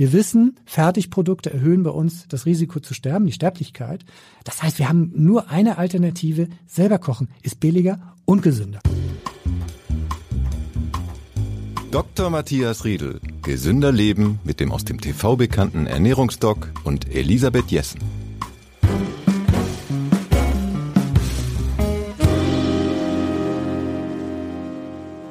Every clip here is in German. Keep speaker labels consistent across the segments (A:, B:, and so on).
A: Wir wissen, Fertigprodukte erhöhen bei uns das Risiko zu sterben, die Sterblichkeit. Das heißt, wir haben nur eine Alternative, selber kochen, ist billiger und gesünder.
B: Dr. Matthias Riedel. Gesünder Leben mit dem aus dem TV bekannten Ernährungsdoc und Elisabeth Jessen.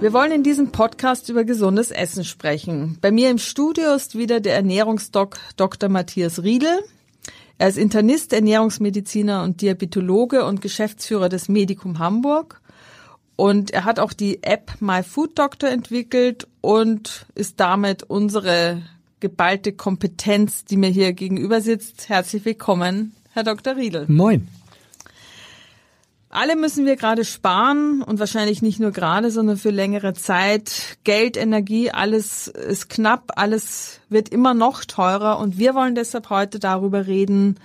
C: Wir wollen in diesem Podcast über gesundes Essen sprechen. Bei mir im Studio ist wieder der Ernährungsdoc Dr. Matthias Riedel. Er ist Internist, Ernährungsmediziner und Diabetologe und Geschäftsführer des Medikum Hamburg. Und er hat auch die App My Food Doctor entwickelt und ist damit unsere geballte Kompetenz, die mir hier gegenüber sitzt. Herzlich willkommen, Herr Dr. Riedel.
A: Moin.
C: Alle müssen wir gerade sparen und wahrscheinlich nicht nur gerade, sondern für längere Zeit. Geld, Energie, alles ist knapp, alles wird immer noch teurer und wir wollen deshalb heute darüber reden,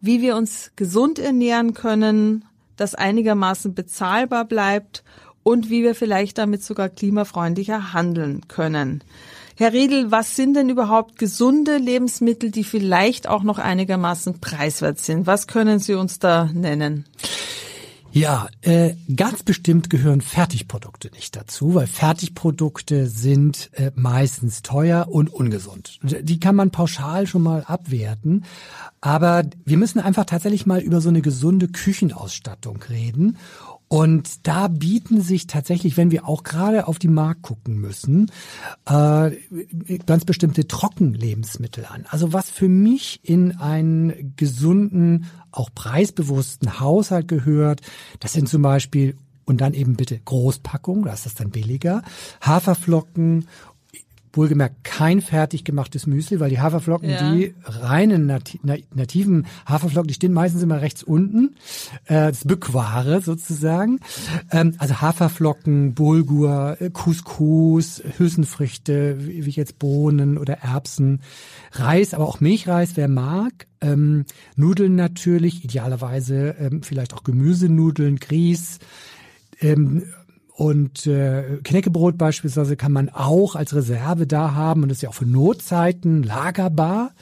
C: wie wir uns gesund ernähren können, das einigermaßen bezahlbar bleibt und wie wir vielleicht damit sogar klimafreundlicher handeln können. Herr Riedel, was sind denn überhaupt gesunde Lebensmittel, die vielleicht auch noch einigermaßen preiswert sind? Was können Sie uns da nennen?
A: Ja, äh, ganz bestimmt gehören Fertigprodukte nicht dazu, weil Fertigprodukte sind äh, meistens teuer und ungesund. Die kann man pauschal schon mal abwerten, aber wir müssen einfach tatsächlich mal über so eine gesunde Küchenausstattung reden. Und da bieten sich tatsächlich, wenn wir auch gerade auf die Markt gucken müssen, äh, ganz bestimmte Trockenlebensmittel an. Also was für mich in einen gesunden, auch preisbewussten Haushalt gehört, das sind zum Beispiel und dann eben bitte Großpackung, da ist das dann billiger, Haferflocken Wohlgemerkt kein fertig gemachtes Müsli, weil die Haferflocken, ja. die reinen nati nativen Haferflocken, die stehen meistens immer rechts unten. Äh, das Bückware sozusagen. Ähm, also Haferflocken, Bulgur, äh, Couscous, Hülsenfrüchte, wie, wie jetzt Bohnen oder Erbsen, Reis, aber auch Milchreis, wer mag. Ähm, Nudeln natürlich, idealerweise ähm, vielleicht auch Gemüsenudeln, Grieß. Ähm, und äh, Knäckebrot beispielsweise kann man auch als Reserve da haben und ist ja auch für Notzeiten lagerbar.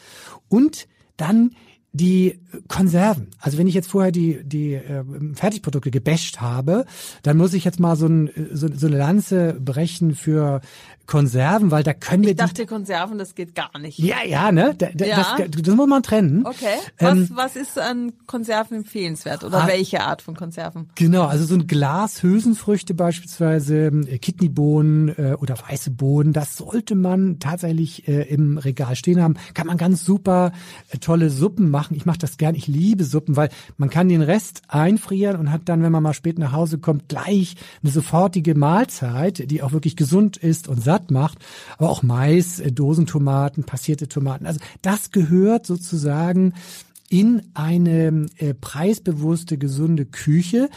A: Und dann die Konserven. Also wenn ich jetzt vorher die die äh, Fertigprodukte gebasht habe, dann muss ich jetzt mal so, ein, so, so eine Lanze brechen für Konserven, weil da können wir.
C: Ich dachte Konserven, das geht gar nicht.
A: Ja, ja, ne? Da, da, ja. Das, das muss man trennen.
C: Okay. Was, ähm, was ist an Konserven empfehlenswert oder ah, welche Art von Konserven?
A: Genau, also so ein Glas Hülsenfrüchte beispielsweise, äh, Kidneybohnen äh, oder weiße Bohnen, das sollte man tatsächlich äh, im Regal stehen haben. Kann man ganz super äh, tolle Suppen machen. Ich mache das gern. Ich liebe Suppen, weil man kann den Rest einfrieren und hat dann, wenn man mal spät nach Hause kommt, gleich eine sofortige Mahlzeit, die auch wirklich gesund ist und satt macht, aber auch Mais, äh, Dosentomaten, passierte Tomaten. Also das gehört sozusagen in eine äh, preisbewusste, gesunde Küche.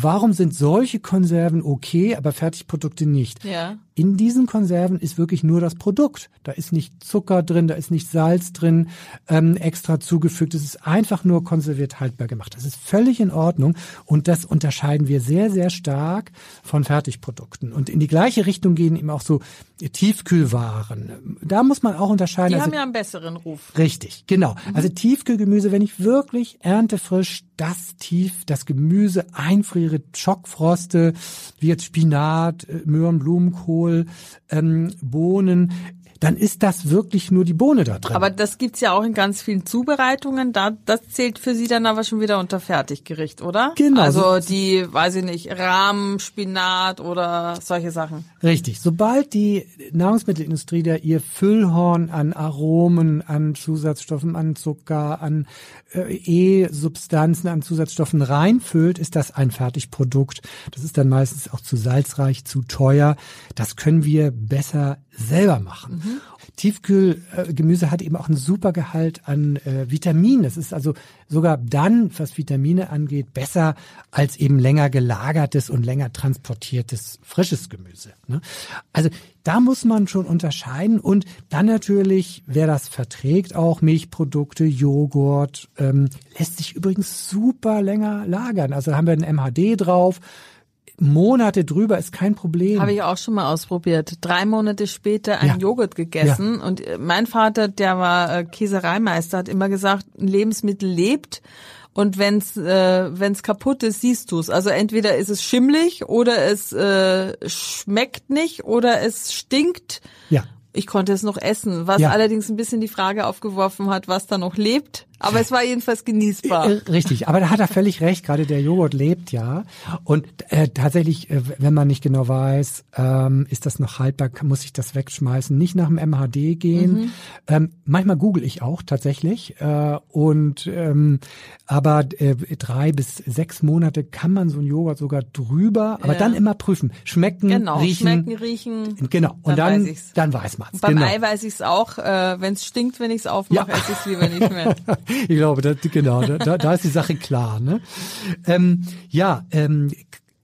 A: Warum sind solche Konserven okay, aber Fertigprodukte nicht?
C: Ja.
A: In diesen Konserven ist wirklich nur das Produkt. Da ist nicht Zucker drin, da ist nicht Salz drin, ähm, extra zugefügt. Es ist einfach nur konserviert haltbar gemacht. Das ist völlig in Ordnung und das unterscheiden wir sehr, sehr stark von Fertigprodukten. Und in die gleiche Richtung gehen eben auch so Tiefkühlwaren. Da muss man auch unterscheiden.
C: Die also, haben ja einen besseren Ruf.
A: Richtig, genau. Mhm. Also Tiefkühlgemüse, wenn ich wirklich erntefrisch das tief, das Gemüse einfriere, Schockfroste, wie jetzt Spinat, äh, Möhren, Blumenkohl, ähm, Bohnen, dann ist das wirklich nur die Bohne da drin.
C: Aber das gibt's ja auch in ganz vielen Zubereitungen. Da, das zählt für Sie dann aber schon wieder unter Fertiggericht, oder?
A: Genau.
C: Also die, weiß ich nicht, Rahmen, Spinat oder solche Sachen.
A: Richtig. Sobald die Nahrungsmittelindustrie da ihr Füllhorn an Aromen, an Zusatzstoffen, an Zucker, an äh, E-Substanzen, an Zusatzstoffen reinfüllt, ist das ein Fertigprodukt. Das ist dann meistens auch zu salzreich, zu teuer. Das können wir besser selber machen. Mhm. Tiefkühlgemüse hat eben auch einen super Gehalt an äh, Vitaminen. Das ist also sogar dann, was Vitamine angeht, besser als eben länger gelagertes und länger transportiertes frisches Gemüse. Ne? Also da muss man schon unterscheiden und dann natürlich, wer das verträgt, auch Milchprodukte, Joghurt, ähm, lässt sich übrigens super länger lagern. Also haben wir ein MHD drauf Monate drüber ist kein Problem.
C: Habe ich auch schon mal ausprobiert. Drei Monate später einen
A: Ja.
C: Joghurt gegessen und äh, mein Vater, der war äh, Käsereimeister, hat immer gesagt, ein Lebensmittel lebt und wenn's äh, wenn's kaputt ist, siehst du's. Also entweder ist es schimmlig oder es äh, schmeckt nicht oder es stinkt.
A: Ja.
C: Ich konnte es noch essen, was
A: Ja.
C: allerdings ein bisschen die Frage aufgeworfen hat, was da noch lebt. Aber es war jedenfalls genießbar.
A: Äh, Richtig, aber da hat er völlig recht, gerade der Joghurt lebt ja. Und äh, tatsächlich, äh, wenn man nicht genau weiß, ähm, ist das noch haltbar, muss ich das wegschmeißen, nicht nach dem MHD gehen.
C: Mhm.
A: Ähm, manchmal google ich auch tatsächlich. Äh, und ähm, aber äh, drei bis sechs Monate kann man so einen Joghurt sogar drüber, aber
C: Ja.
A: dann immer prüfen. Schmecken,
C: Genau,
A: riechen.
C: schmecken, riechen.
A: Genau. Und
C: Dann
A: dann,
C: weiß ich's.
A: dann weiß man's.
C: Beim
A: genau.
C: Ei weiß ich's auch. Äh, Wenn es stinkt, wenn ich's aufmache,
A: Ja.
C: esse ich's lieber nicht mehr.
A: ich glaube, das, genau, da, da ist die Sache klar. Ne? Ähm, ja, ähm,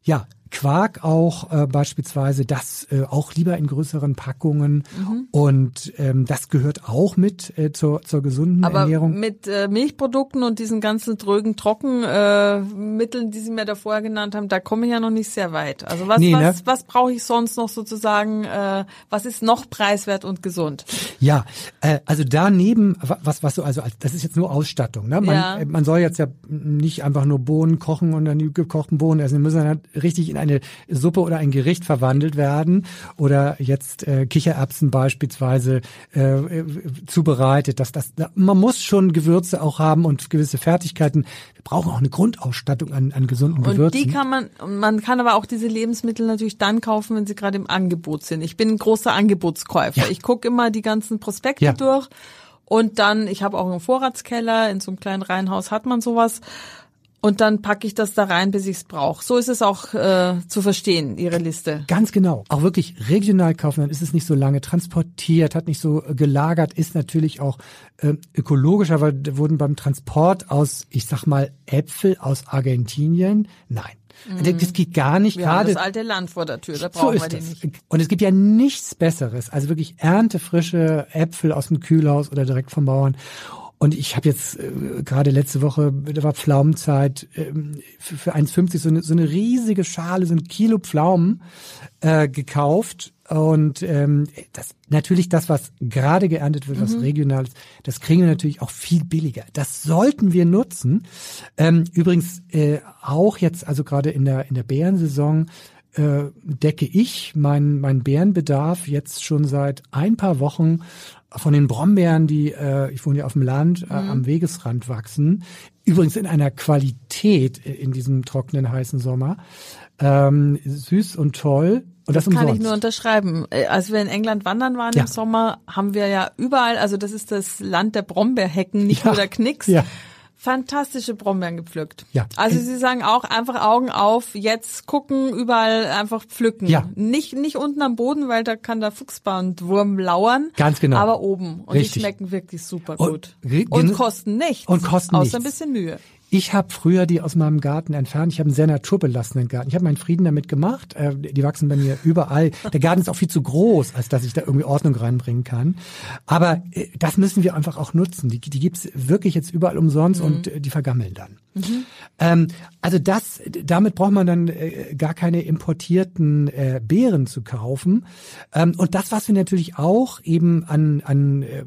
A: ja, Quark auch äh, beispielsweise, das äh, auch lieber in größeren Packungen
C: Mhm.
A: und ähm, das gehört auch mit äh, zur, zur gesunden
C: Aber
A: Ernährung.
C: mit äh, Milchprodukten und diesen ganzen drögen Trockenmitteln, äh, Mitteln, die Sie mir da vorher genannt haben, da komme ich ja noch nicht sehr weit. Also was,
A: Nee, ne?
C: was, was brauche ich sonst noch sozusagen? Äh, was ist noch preiswert und gesund?
A: Ja, äh, also daneben, wa- was, was so, also als- das ist jetzt nur Ausstattung. Ne? Man,
C: Ja.
A: äh, man soll jetzt ja nicht einfach nur Bohnen kochen und dann die gekochten Bohnen essen. Die müssen dann halt richtig in eine Suppe oder ein Gericht verwandelt werden. Oder jetzt äh, Kichererbsen beispielsweise äh, äh, zubereitet. Das, das, da- man muss schon Gewürze auch haben und gewisse Fertigkeiten. Wir brauchen auch eine Grundausstattung an, an gesunden
C: Und
A: Gewürzen.
C: die kann man, man kann aber auch diese Lebensmittel natürlich dann kaufen, wenn sie gerade im Angebot sind. Ich bin ein großer Angebotskäufer.
A: Ja.
C: Ich gucke immer die ganzen Prospekte
A: Ja.
C: durch und dann, ich habe auch einen Vorratskeller, in so einem kleinen Reihenhaus hat man sowas. Und dann packe ich das da rein, bis ich es brauche. So ist es auch äh, zu verstehen, Ihre Liste.
A: Ganz genau. Auch wirklich regional kaufen, dann ist es nicht so lange transportiert, hat nicht so äh, gelagert, ist natürlich auch äh, ökologischer, weil da wurden beim Transport aus, ich sag mal, Äpfel aus Argentinien, nein. Das geht gar nicht.
C: Mhm. Wir haben
A: Gerade
C: das alte Land vor der Tür, da
A: so
C: brauchen wir
A: ist
C: die
A: das.
C: nicht.
A: Und es gibt ja nichts Besseres, also wirklich erntefrische Äpfel aus dem Kühlhaus oder direkt vom Bauern. Und ich habe jetzt äh, gerade letzte Woche, da war Pflaumenzeit, ähm, für, für 1,50 so eine, so eine riesige Schale, so ein Kilo Pflaumen äh, gekauft. Und ähm, das natürlich das, was gerade geerntet wird, was regional ist, das kriegen wir natürlich auch viel billiger. Das sollten wir nutzen. Ähm, übrigens äh, auch jetzt, also gerade in der in der Beerensaison äh, decke ich meinen mein Beerenbedarf jetzt schon seit ein paar Wochen von den Brombeeren, die, äh, ich wohne ja auf dem Land, äh, am Wegesrand wachsen. Übrigens in einer Qualität in diesem trockenen, heißen Sommer. Ähm, süß und toll. Und das,
C: Kann
A: umsonst.
C: ich nur unterschreiben. Äh, Als wir in England wandern waren
A: Ja.
C: im Sommer, haben wir ja überall, also das ist das Land der Brombeerhecken, nicht
A: Ja.
C: nur der Knicks.
A: Ja.
C: Fantastische Brombeeren gepflückt.
A: Ja.
C: Also Sie sagen auch einfach Augen auf, jetzt gucken, überall einfach pflücken.
A: Ja.
C: Nicht, nicht unten am Boden, weil da kann der Fuchsbandwurm lauern.
A: Ganz genau.
C: Aber oben. Und
A: Richtig.
C: die schmecken wirklich super
A: Und
C: gut. Und
A: gen-
C: kosten nichts.
A: und kosten
C: Außer
A: nichts.
C: ein bisschen Mühe.
A: Ich habe früher die aus meinem Garten entfernt. Ich habe einen sehr naturbelassenen Garten. Ich habe meinen Frieden damit gemacht. Äh, die wachsen bei mir überall. Der Garten ist auch viel zu groß, als dass ich da irgendwie Ordnung reinbringen kann. Aber äh, das müssen wir einfach auch nutzen. Die, die gibt's wirklich jetzt überall umsonst und äh, die vergammeln dann. Ähm, also das, damit braucht man dann äh, gar keine importierten äh, Beeren zu kaufen. Ähm, und das, was wir natürlich auch eben an, an äh,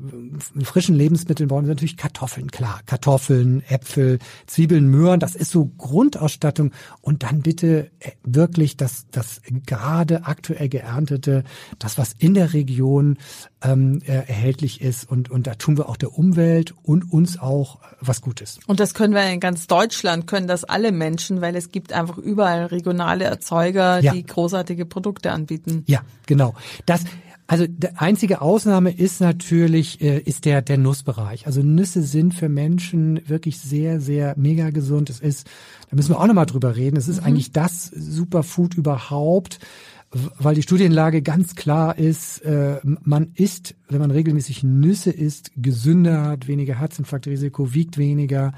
A: frischen Lebensmitteln brauchen, sind natürlich Kartoffeln, klar. Kartoffeln, Äpfel, Zwiebeln, Möhren, das ist so Grundausstattung. Und dann bitte äh, wirklich das, das gerade aktuell geerntete, das, was in der Region ähm, äh, erhältlich ist. Und, und da tun wir auch der Umwelt und uns auch was Gutes.
C: Und das können wir in ganz Deutschland, können das alle Menschen, weil es gibt einfach überall regionale Erzeuger,
A: Ja.
C: die großartige Produkte anbieten.
A: Ja, genau. Das also die einzige Ausnahme ist natürlich äh, ist der der Nussbereich. Also Nüsse sind für Menschen wirklich sehr sehr mega gesund. Es ist, da müssen wir auch noch mal drüber reden. Es ist eigentlich das Superfood überhaupt, weil die Studienlage ganz klar ist. Äh, man isst, wenn man regelmäßig Nüsse isst, gesünder, hat weniger Herzinfarktrisiko, wiegt weniger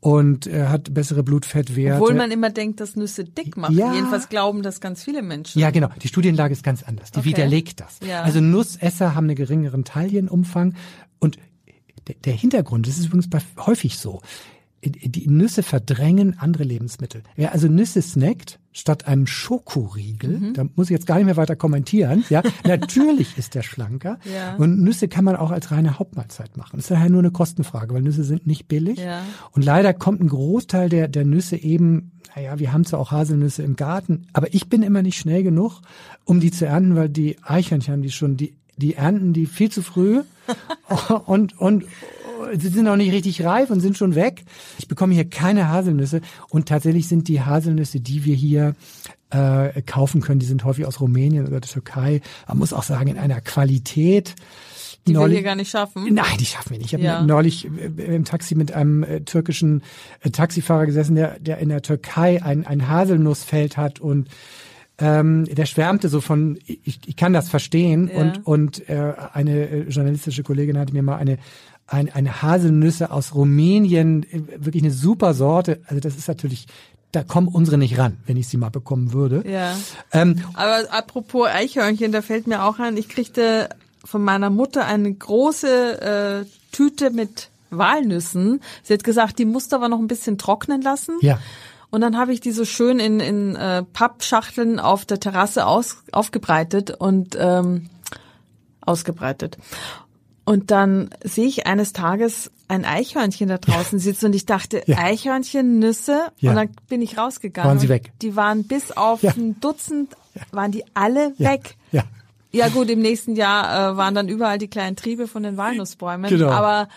A: und äh, hat bessere Blutfettwerte.
C: Obwohl man immer denkt, dass Nüsse dick machen.
A: Ja.
C: Jedenfalls glauben das ganz viele Menschen.
A: Ja, genau. Die Studienlage ist ganz anders. Die
C: Okay.
A: widerlegt das.
C: Ja.
A: Also Nussesser haben einen geringeren Taillenumfang und der, Hintergrund, das ist übrigens häufig so. Die Nüsse verdrängen andere Lebensmittel. Wer also Nüsse snackt statt einem Schokoriegel, mhm. da muss ich jetzt gar nicht mehr weiter kommentieren, ja, natürlich ist der schlanker. Ja. Und Nüsse kann man auch als reine Hauptmahlzeit machen. Das ist daher nur eine Kostenfrage, weil Nüsse sind nicht billig. Ja. Und leider kommt ein Großteil der, der Nüsse eben, naja, wir haben zwar auch Haselnüsse im Garten, aber ich bin immer nicht schnell genug, um die zu ernten, weil die Eichhörnchen haben die schon, die, die ernten die viel zu früh und, und, sie sind auch nicht richtig reif und sind schon weg. Ich bekomme hier keine Haselnüsse und tatsächlich sind die Haselnüsse, die wir hier äh, kaufen können, die sind häufig aus Rumänien oder der Türkei. Man muss auch sagen, in einer Qualität,
C: die neulich, wir hier gar nicht schaffen.
A: Nein, die schaffen wir nicht. Ich habe ja. neulich äh, im Taxi mit einem äh, türkischen äh, Taxifahrer gesessen, der, der in der Türkei ein, ein Haselnussfeld hat und ähm, der schwärmte so von, ich, ich kann das verstehen ja. und und äh, eine journalistische Kollegin hatte mir mal eine ein, eine Haselnüsse aus Rumänien, wirklich eine super Sorte. Also das ist natürlich, da kommen unsere nicht ran, wenn ich sie mal bekommen würde.
C: Ja. Ähm, Aber apropos Eichhörnchen, da fällt mir auch ein, ich kriegte von meiner Mutter eine große äh, Tüte mit Walnüssen. Sie hat gesagt, die musst du aber noch ein bisschen trocknen lassen.
A: Ja.
C: Und dann habe ich die so schön in, in äh, Pappschachteln auf der Terrasse aus, aufgebreitet und ähm, ausgebreitet. Und dann sehe ich eines Tages ein Eichhörnchen da draußen sitzen und ich dachte, ja. Eichhörnchen, Nüsse. Ja. Und dann bin ich rausgegangen.
A: Waren sie weg?
C: Die waren bis auf ja. ein Dutzend, waren die alle weg.
A: Ja.
C: Ja gut, im nächsten Jahr äh, waren dann überall die kleinen Triebe von den Walnussbäumen. Genau. Aber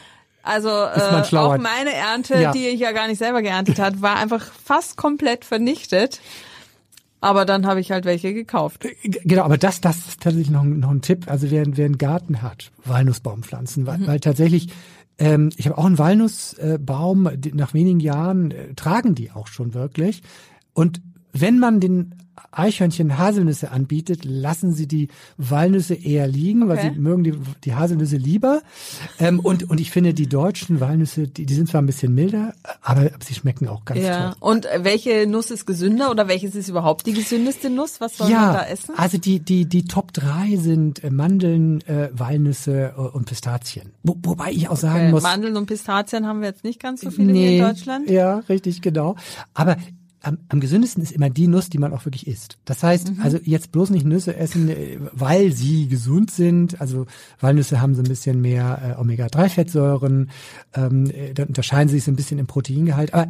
C: also äh, auch meine Ernte, die ich ja gar nicht selber geerntet hat, war einfach fast komplett vernichtet. Aber dann habe ich halt welche gekauft. Äh,
A: genau, aber das, das ist tatsächlich noch, noch ein Tipp. Also wer, wer einen Garten hat, Walnussbaumpflanzen, weil, mhm. weil tatsächlich ähm, ich habe auch einen Walnussbaum, die, nach wenigen Jahren äh, tragen die auch schon wirklich. Und wenn man den Eichhörnchen Haselnüsse anbietet, lassen sie die Walnüsse eher liegen, okay. weil sie mögen die, die Haselnüsse lieber. Ähm, und, und ich finde, die deutschen Walnüsse, die, die sind zwar ein bisschen milder, aber, sie schmecken auch ganz ja. toll.
C: Und welche Nuss ist gesünder oder welches ist überhaupt die gesündeste Nuss? Was soll ja, man da essen?
A: Also die, die, die Top 3 sind äh, Mandeln, äh, Walnüsse äh, und Pistazien. Wo, wobei ich auch sagen okay. muss.
C: Mandeln und Pistazien haben wir jetzt nicht ganz so viele nee, hier in Deutschland.
A: Ja, richtig, genau. Aber am, am gesündesten ist immer die Nuss, die man auch wirklich isst. Das heißt, mhm. also jetzt bloß nicht Nüsse essen, äh, weil sie gesund sind. Also Walnüsse haben so ein bisschen mehr äh, Omega-3-Fettsäuren, ähm, äh, dann unterscheiden sie sich so ein bisschen im Proteingehalt. Aber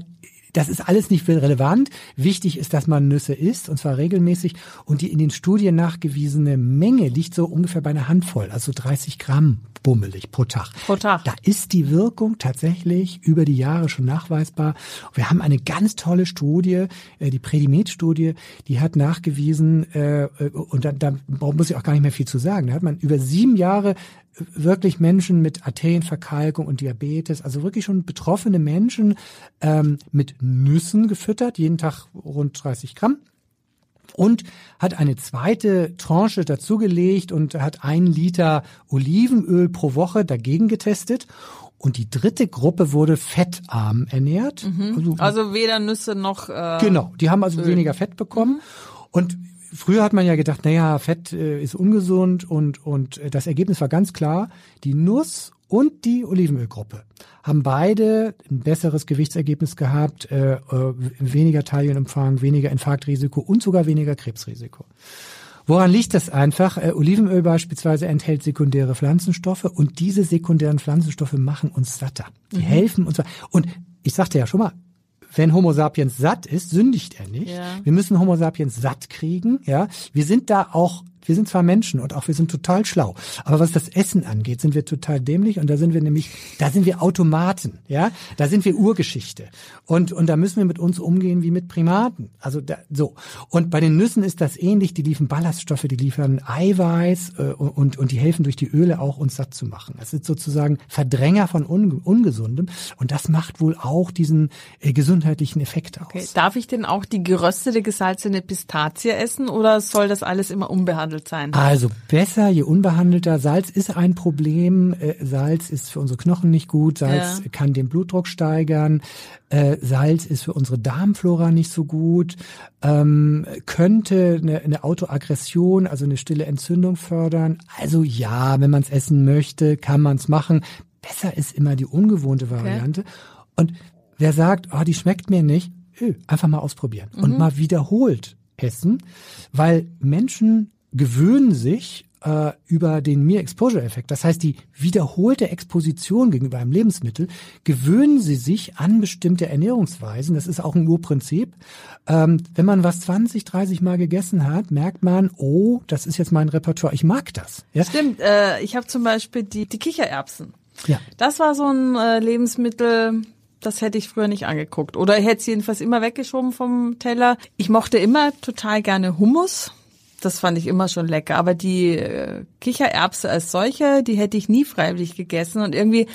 A: das ist alles nicht relevant. Wichtig ist, dass man Nüsse isst, und zwar regelmäßig. Und die in den Studien nachgewiesene Menge liegt so ungefähr bei einer Handvoll, also 30 Gramm bummelig pro Tag.
C: Pro Tag.
A: Da ist die Wirkung tatsächlich über die Jahre schon nachweisbar. Wir haben eine ganz tolle Studie, äh, die Predimed-Studie, die hat nachgewiesen, äh, und da, da muss ich auch gar nicht mehr viel zu sagen, da hat man über sieben Jahre wirklich Menschen mit Arterienverkalkung und Diabetes, also wirklich schon betroffene Menschen ähm, mit Nüssen gefüttert, jeden Tag rund 30 Gramm und hat eine zweite Tranche dazugelegt und hat einen Liter Olivenöl pro Woche dagegen getestet. Und die dritte Gruppe wurde fettarm ernährt.
C: Mhm. Also, also, weder Nüsse noch. Äh,
A: genau, die haben also Öl. weniger Fett bekommen. Mhm. Und früher hat man ja gedacht, naja, Fett äh, ist ungesund und, und äh, das Ergebnis war ganz klar, die Nuss und die Olivenölgruppe haben beide ein besseres Gewichtsergebnis gehabt, äh, äh, weniger Taillenumfang, weniger Infarktrisiko und sogar weniger Krebsrisiko. Woran liegt das einfach? Äh, Olivenöl beispielsweise enthält sekundäre Pflanzenstoffe und diese sekundären Pflanzenstoffe machen uns satter. Die mhm. helfen uns. Und ich sagte ja schon mal, wenn Homo sapiens satt ist, sündigt er nicht. Ja. Wir müssen Homo sapiens satt kriegen. Ja, wir sind da auch wir sind zwar Menschen und auch wir sind total schlau, aber was das Essen angeht, sind wir total dämlich und da sind wir nämlich, da sind wir Automaten, ja, da sind wir Urgeschichte und und da müssen wir mit uns umgehen wie mit Primaten. Also da, so und bei den Nüssen ist das ähnlich. Die liefern Ballaststoffe, die liefern Eiweiß äh, und und die helfen durch die Öle auch uns satt zu machen. Das sind sozusagen Verdränger von Un ungesundem und das macht wohl auch diesen äh, gesundheitlichen Effekt aus. Okay.
C: Darf ich denn auch die geröstete gesalzene Pistazie essen oder soll das alles immer unbehandelt unbehandelt sein?
A: Also besser, je unbehandelter. Salz ist ein Problem. Äh, Salz ist für unsere Knochen nicht gut. Salz ja. kann den Blutdruck steigern. Äh, Salz ist für unsere Darmflora nicht so gut. Ähm, könnte eine, eine Autoaggression, also eine stille Entzündung fördern. Also ja, wenn man es essen möchte, kann man es machen. Besser ist immer die ungewohnte Variante. Okay. Und wer sagt, oh, die schmeckt mir nicht, öh, einfach mal ausprobieren mhm. und mal wiederholt essen, weil Menschen gewöhnen sich äh, über den Mere-Exposure-Effekt, das heißt die wiederholte Exposition gegenüber einem Lebensmittel, gewöhnen sie sich an bestimmte Ernährungsweisen. Das ist auch ein Urprinzip. Ähm, wenn man was 20, 30 Mal gegessen hat, merkt man, oh, das ist jetzt mein Repertoire, ich mag das.
C: Ja? Stimmt, äh, ich habe zum Beispiel die, die Kichererbsen. Ja. Das war so ein äh, Lebensmittel, das hätte ich früher nicht angeguckt. Oder ich hätte es jedenfalls immer weggeschoben vom Teller. Ich mochte immer total gerne Hummus das fand ich immer schon lecker. Aber die äh, Kichererbse als solche, die hätte ich nie freiwillig gegessen. Und irgendwie,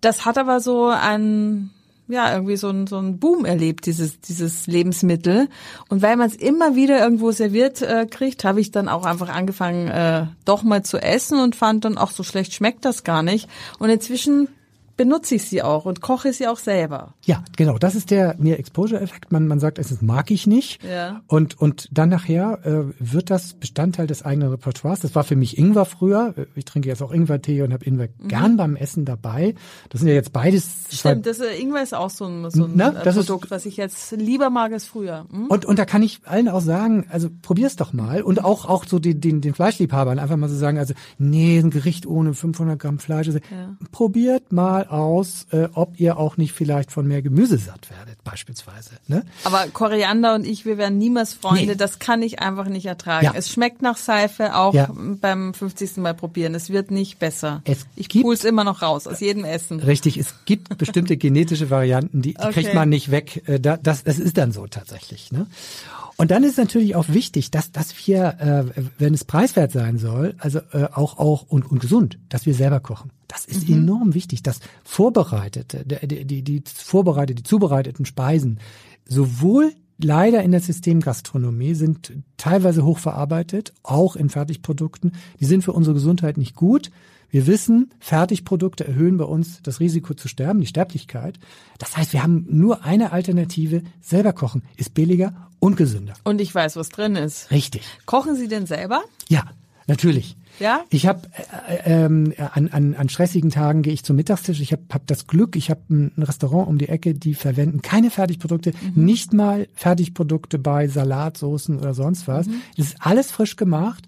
C: das hat aber so ein, ja, irgendwie so ein, so ein Boom erlebt, dieses, dieses Lebensmittel. Und weil man es immer wieder irgendwo serviert äh, kriegt, habe ich dann auch einfach angefangen, äh, doch mal zu essen und fand dann auch so schlecht schmeckt das gar nicht. Und inzwischen benutze ich sie auch und koche sie auch selber.
A: Ja, genau. Das ist der Mere Exposure Effekt. Man, man sagt, es mag ich nicht. Ja. Und, und dann nachher äh, wird das Bestandteil des eigenen Repertoires. Das war für mich Ingwer früher. Ich trinke jetzt auch Ingwertee und habe Ingwer mhm. gern beim Essen dabei. Das sind ja jetzt beides.
C: Stimmt, das, äh, Ingwer ist auch so ein, so ein Na, äh, Produkt, ist, was ich jetzt lieber mag als früher.
A: Mhm. Und, und da kann ich allen auch sagen, also probier's doch mal. Und auch, auch so den, den, den Fleischliebhabern einfach mal so sagen, also nee, ein Gericht ohne 500 Gramm Fleisch. Also, ja. Probiert mal aus, äh, ob ihr auch nicht vielleicht von mehr Gemüse satt werdet, beispielsweise. Ne?
C: Aber Koriander und ich, wir werden niemals Freunde. Nee. Das kann ich einfach nicht ertragen. Ja. Es schmeckt nach Seife, auch ja. beim 50. Mal probieren. Es wird nicht besser. Es ich es immer noch raus aus jedem Essen.
A: Richtig, es gibt bestimmte genetische Varianten, die, die okay. kriegt man nicht weg. Äh, das, das ist dann so tatsächlich. Ne? Und dann ist natürlich auch wichtig, dass, dass wir, äh, wenn es preiswert sein soll, also äh, auch auch und, und gesund, dass wir selber kochen. Das ist mhm. enorm wichtig, dass vorbereitete, die, die, die vorbereitete, die zubereiteten Speisen sowohl leider in der Systemgastronomie sind teilweise hochverarbeitet, auch in Fertigprodukten. Die sind für unsere Gesundheit nicht gut. Wir wissen, Fertigprodukte erhöhen bei uns das Risiko zu sterben, die Sterblichkeit. Das heißt, wir haben nur eine Alternative. Selber kochen ist billiger und gesünder.
C: Und ich weiß, was drin ist.
A: Richtig.
C: Kochen Sie denn selber?
A: Ja, natürlich.
C: Ja?
A: Ich habe äh, ähm, an, an, an stressigen Tagen gehe ich zum Mittagstisch. Ich habe hab das Glück, ich habe ein Restaurant um die Ecke, die verwenden keine Fertigprodukte, mhm. nicht mal Fertigprodukte bei Salatsoßen oder sonst was. Mhm. Das ist alles frisch gemacht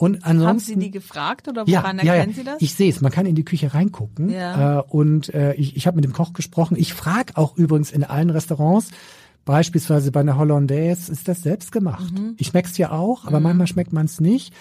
A: und ansonsten,
C: Haben Sie die gefragt oder woran ja, erkennen ja, Sie das?
A: Ich sehe es, man kann in die Küche reingucken. Ja. Äh, und äh, ich, ich habe mit dem Koch gesprochen. Ich frage auch übrigens in allen Restaurants, beispielsweise bei einer Hollandaise, ist das selbst gemacht. Mhm. Ich schmeck's ja auch, aber mhm. manchmal schmeckt man es nicht.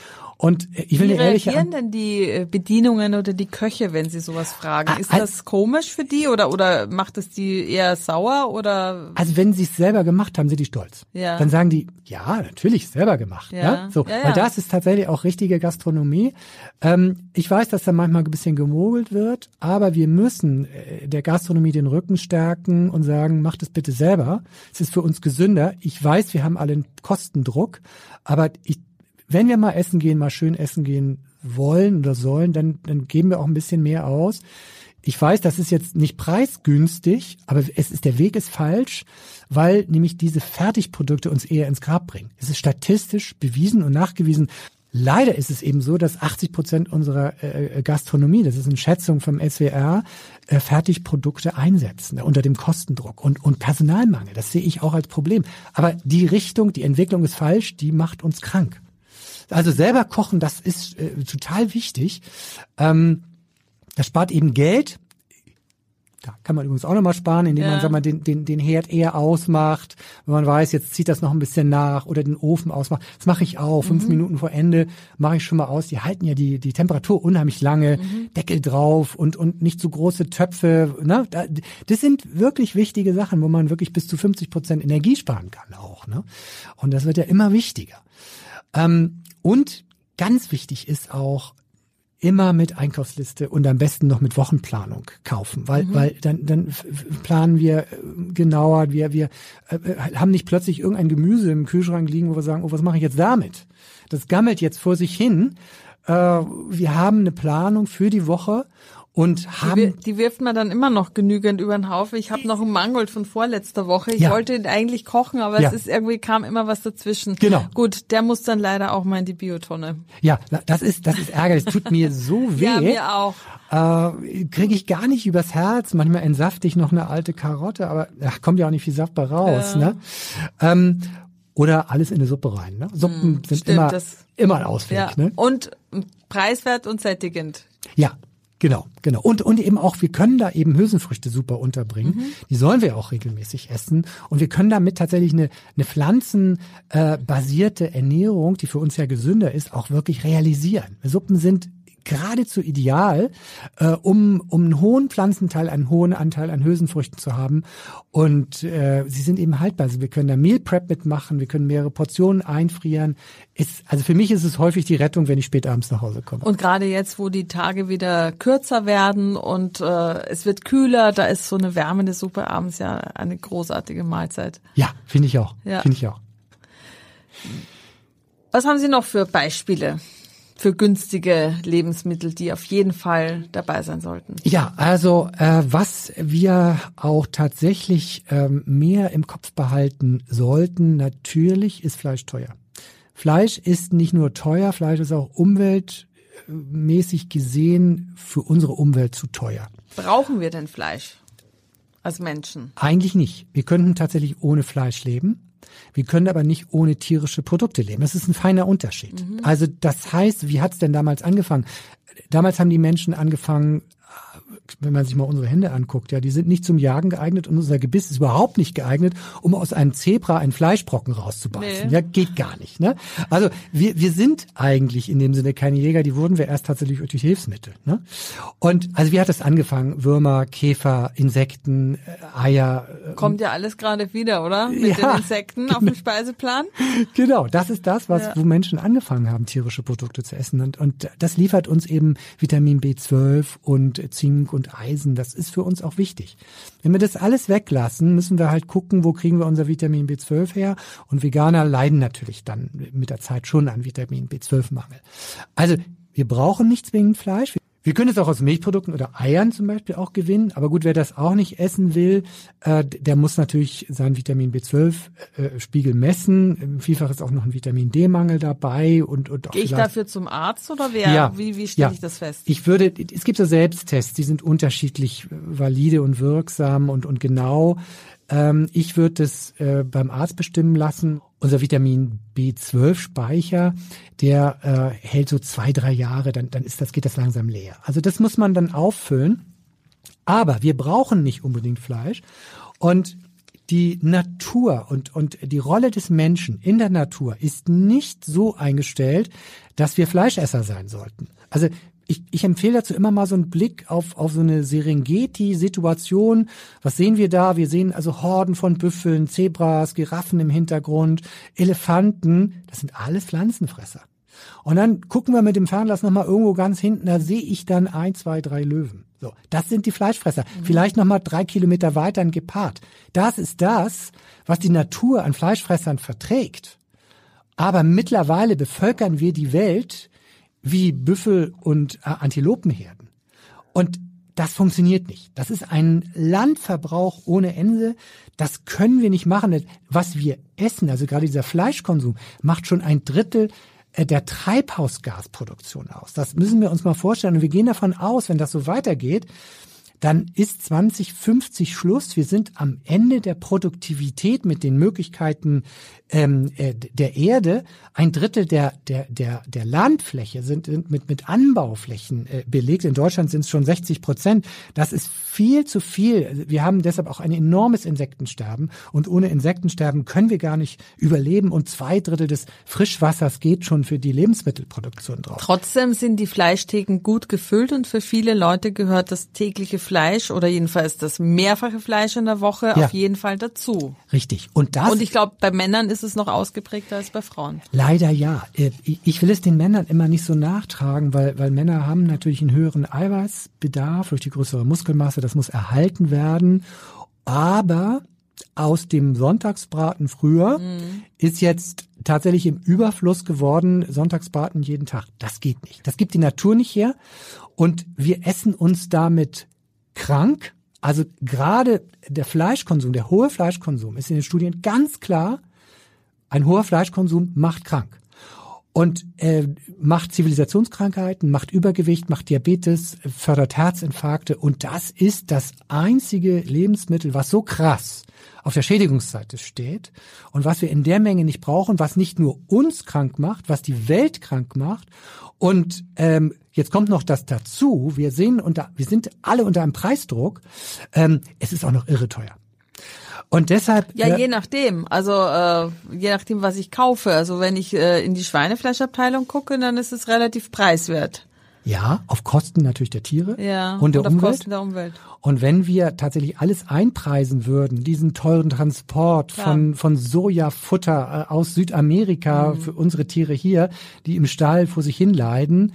A: Und ich will
C: Wie reagieren denn die äh, Bedienungen oder die Köche, wenn sie sowas fragen? Ah, ist das komisch für die oder oder macht es die eher sauer oder?
A: Also wenn sie es selber gemacht haben, sind die stolz. Ja. Dann sagen die, ja, natürlich selber gemacht. Ja. ja? So, ja, ja. weil das ist tatsächlich auch richtige Gastronomie. Ähm, ich weiß, dass da manchmal ein bisschen gemogelt wird, aber wir müssen äh, der Gastronomie den Rücken stärken und sagen, macht es bitte selber. Es ist für uns gesünder. Ich weiß, wir haben alle einen Kostendruck, aber ich wenn wir mal essen gehen, mal schön essen gehen wollen oder sollen, dann, dann geben wir auch ein bisschen mehr aus. Ich weiß, das ist jetzt nicht preisgünstig, aber es ist, der Weg ist falsch, weil nämlich diese Fertigprodukte uns eher ins Grab bringen. Es ist statistisch bewiesen und nachgewiesen. Leider ist es eben so, dass 80 Prozent unserer äh, Gastronomie, das ist eine Schätzung vom SWR, äh, Fertigprodukte einsetzen unter dem Kostendruck und, und Personalmangel. Das sehe ich auch als Problem. Aber die Richtung, die Entwicklung ist falsch, die macht uns krank. Also selber kochen, das ist äh, total wichtig. Ähm, das spart eben Geld. Da kann man übrigens auch nochmal sparen, indem ja. man sag mal, den, den, den Herd eher ausmacht, wenn man weiß, jetzt zieht das noch ein bisschen nach oder den Ofen ausmacht. Das mache ich auch. Fünf mhm. Minuten vor Ende mache ich schon mal aus. Die halten ja die, die Temperatur unheimlich lange, mhm. Deckel drauf und, und nicht zu große Töpfe. Ne? Das sind wirklich wichtige Sachen, wo man wirklich bis zu 50 Prozent Energie sparen kann auch. Ne? Und das wird ja immer wichtiger. Ähm, und ganz wichtig ist auch, immer mit Einkaufsliste und am besten noch mit Wochenplanung kaufen, weil mhm. weil dann dann planen wir äh, genauer, wir wir äh, äh, haben nicht plötzlich irgendein Gemüse im Kühlschrank liegen, wo wir sagen, oh, was mache ich jetzt damit? Das gammelt jetzt vor sich hin. Äh, wir haben eine Planung für die Woche und haben.
C: Die, die, wirft man dann immer noch genügend über den Haufen. Ich habe noch einen Mangold von vorletzter Woche. Ich ja. wollte ihn eigentlich kochen, aber ja. es ist irgendwie kam immer was dazwischen.
A: Genau.
C: Gut, der muss dann leider auch mal in die Biotonne.
A: Ja, das ist das ist ärgerlich. Tut mir so weh. Ja,
C: mir auch.
A: Äh, Kriege ich gar nicht übers Herz. Manchmal entsafte ich noch eine alte Karotte, aber ach, kommt ja auch nicht viel Saft bei raus. Ja. Ne? Ähm, oder alles in eine Suppe rein. Ne? Suppen hm, sind stimmt, immer, immer ein Ausweg. Ja. Ne?
C: Und preiswert und sättigend.
A: Ja, Genau, genau. Und, und eben auch, wir können da eben Hülsenfrüchte super unterbringen. Mhm. Die sollen wir auch regelmäßig essen. Und wir können damit tatsächlich eine, eine pflanzenbasierte äh, Ernährung, die für uns ja gesünder ist, auch wirklich realisieren. Suppen sind geradezu ideal, äh, um, um einen hohen Pflanzenteil, einen hohen Anteil an Hülsenfrüchten zu haben. Und äh, sie sind eben haltbar. Also wir können da Meal Prep mitmachen, wir können mehrere Portionen einfrieren. Ist, also für mich ist es häufig die Rettung, wenn ich spät abends nach Hause komme.
C: Und gerade jetzt, wo die Tage wieder kürzer werden und äh, es wird kühler, da ist so eine wärmende Suppe abends ja eine großartige Mahlzeit.
A: Ja, finde ich auch. Ja. Finde ich auch.
C: Was haben Sie noch für Beispiele? Für günstige Lebensmittel, die auf jeden Fall dabei sein sollten?
A: Ja, also äh, was wir auch tatsächlich ähm, mehr im Kopf behalten sollten, natürlich ist Fleisch teuer. Fleisch ist nicht nur teuer, Fleisch ist auch umweltmäßig gesehen für unsere Umwelt zu teuer.
C: Brauchen wir denn Fleisch als Menschen?
A: Eigentlich nicht. Wir könnten tatsächlich ohne Fleisch leben. Wir können aber nicht ohne tierische Produkte leben. Das ist ein feiner Unterschied. Mhm. Also das heißt, wie hat's denn damals angefangen? Damals haben die Menschen angefangen, wenn man sich mal unsere Hände anguckt, ja, die sind nicht zum Jagen geeignet und unser Gebiss ist überhaupt nicht geeignet, um aus einem Zebra einen Fleischbrocken rauszubeißen. Nee. Ja, geht gar nicht. Ne? Also wir, wir sind eigentlich in dem Sinne keine Jäger, die wurden wir erst tatsächlich durch Hilfsmittel. Ne? Und also wie hat das angefangen? Würmer, Käfer, Insekten, äh, Eier.
C: Äh, Kommt ja alles gerade wieder, oder? Mit ja, den Insekten auf dem Speiseplan.
A: Genau, das ist das, was ja. wo Menschen angefangen haben, tierische Produkte zu essen. Und, und das liefert uns eben Vitamin B12 und Zink und Eisen, das ist für uns auch wichtig. Wenn wir das alles weglassen, müssen wir halt gucken, wo kriegen wir unser Vitamin B12 her. Und Veganer leiden natürlich dann mit der Zeit schon an Vitamin B12-Mangel. Also wir brauchen nicht zwingend Fleisch. Wir können es auch aus Milchprodukten oder Eiern zum Beispiel auch gewinnen. Aber gut, wer das auch nicht essen will, äh, der muss natürlich seinen Vitamin B12-Spiegel äh, messen. Vielfach ist auch noch ein Vitamin D-Mangel dabei und und
C: auch Gehe ich dafür zum Arzt oder wer? Ja, wie wie stelle ja. ich das fest?
A: Ich würde, es gibt so Selbsttests, die sind unterschiedlich valide und wirksam und und genau. Ähm, ich würde es äh, beim Arzt bestimmen lassen. Unser Vitamin B12-Speicher, der äh, hält so zwei, drei Jahre, dann, dann ist das, geht das langsam leer. Also das muss man dann auffüllen. Aber wir brauchen nicht unbedingt Fleisch. Und die Natur und, und die Rolle des Menschen in der Natur ist nicht so eingestellt, dass wir Fleischesser sein sollten. Also ich, ich empfehle dazu immer mal so einen Blick auf, auf so eine Serengeti-Situation. Was sehen wir da? Wir sehen also Horden von Büffeln, Zebras, Giraffen im Hintergrund, Elefanten. Das sind alles Pflanzenfresser. Und dann gucken wir mit dem Fernglas nochmal irgendwo ganz hinten, da sehe ich dann ein, zwei, drei Löwen. So, das sind die Fleischfresser. Mhm. Vielleicht nochmal drei Kilometer weiter ein Gepard. Das ist das, was die Natur an Fleischfressern verträgt. Aber mittlerweile bevölkern wir die Welt wie Büffel und äh, Antilopenherden. Und das funktioniert nicht. Das ist ein Landverbrauch ohne Ende. Das können wir nicht machen. Was wir essen, also gerade dieser Fleischkonsum, macht schon ein Drittel äh, der Treibhausgasproduktion aus. Das müssen wir uns mal vorstellen. Und wir gehen davon aus, wenn das so weitergeht, dann ist 2050 Schluss. Wir sind am Ende der Produktivität mit den Möglichkeiten ähm, äh, der Erde. Ein Drittel der, der, der, der Landfläche sind, sind mit, mit Anbauflächen äh, belegt. In Deutschland sind es schon 60 Prozent. Das ist viel zu viel. Wir haben deshalb auch ein enormes Insektensterben. Und ohne Insektensterben können wir gar nicht überleben. Und zwei Drittel des Frischwassers geht schon für die Lebensmittelproduktion drauf.
C: Trotzdem sind die Fleischtheken gut gefüllt und für viele Leute gehört das tägliche Fleisch oder jedenfalls das mehrfache Fleisch in der Woche ja. auf jeden Fall dazu.
A: Richtig. Und das.
C: Und ich glaube, bei Männern ist es noch ausgeprägter als bei Frauen.
A: Leider ja. Äh, ich will es den Männern immer nicht so nachtragen, weil, weil Männer haben natürlich einen höheren Eiweißbedarf durch die größere Muskelmasse. Das muss erhalten werden. Aber aus dem Sonntagsbraten früher mhm. ist jetzt tatsächlich im Überfluss geworden, Sonntagsbraten jeden Tag. Das geht nicht. Das gibt die Natur nicht her. Und wir essen uns damit krank. Also gerade der Fleischkonsum, der hohe Fleischkonsum ist in den Studien ganz klar, ein hoher Fleischkonsum macht krank. Und äh, macht Zivilisationskrankheiten, macht Übergewicht, macht Diabetes, fördert Herzinfarkte. Und das ist das einzige Lebensmittel, was so krass auf der Schädigungsseite steht und was wir in der Menge nicht brauchen, was nicht nur uns krank macht, was die Welt krank macht. Und ähm, jetzt kommt noch das dazu, wir sehen unter, wir sind alle unter einem Preisdruck, ähm, es ist auch noch irre teuer. Und deshalb.
C: Ja, äh, je nachdem. Also äh, je nachdem, was ich kaufe. Also wenn ich äh, in die Schweinefleischabteilung gucke, dann ist es relativ preiswert.
A: Ja, auf Kosten natürlich der Tiere
C: ja,
A: und der
C: und
A: Umwelt.
C: Auf Kosten der Umwelt.
A: Und wenn wir tatsächlich alles einpreisen würden, diesen teuren Transport
C: Klar.
A: von, von Sojafutter äh, aus Südamerika
C: Mhm.
A: für unsere Tiere hier, die im Stall vor sich hin leiden,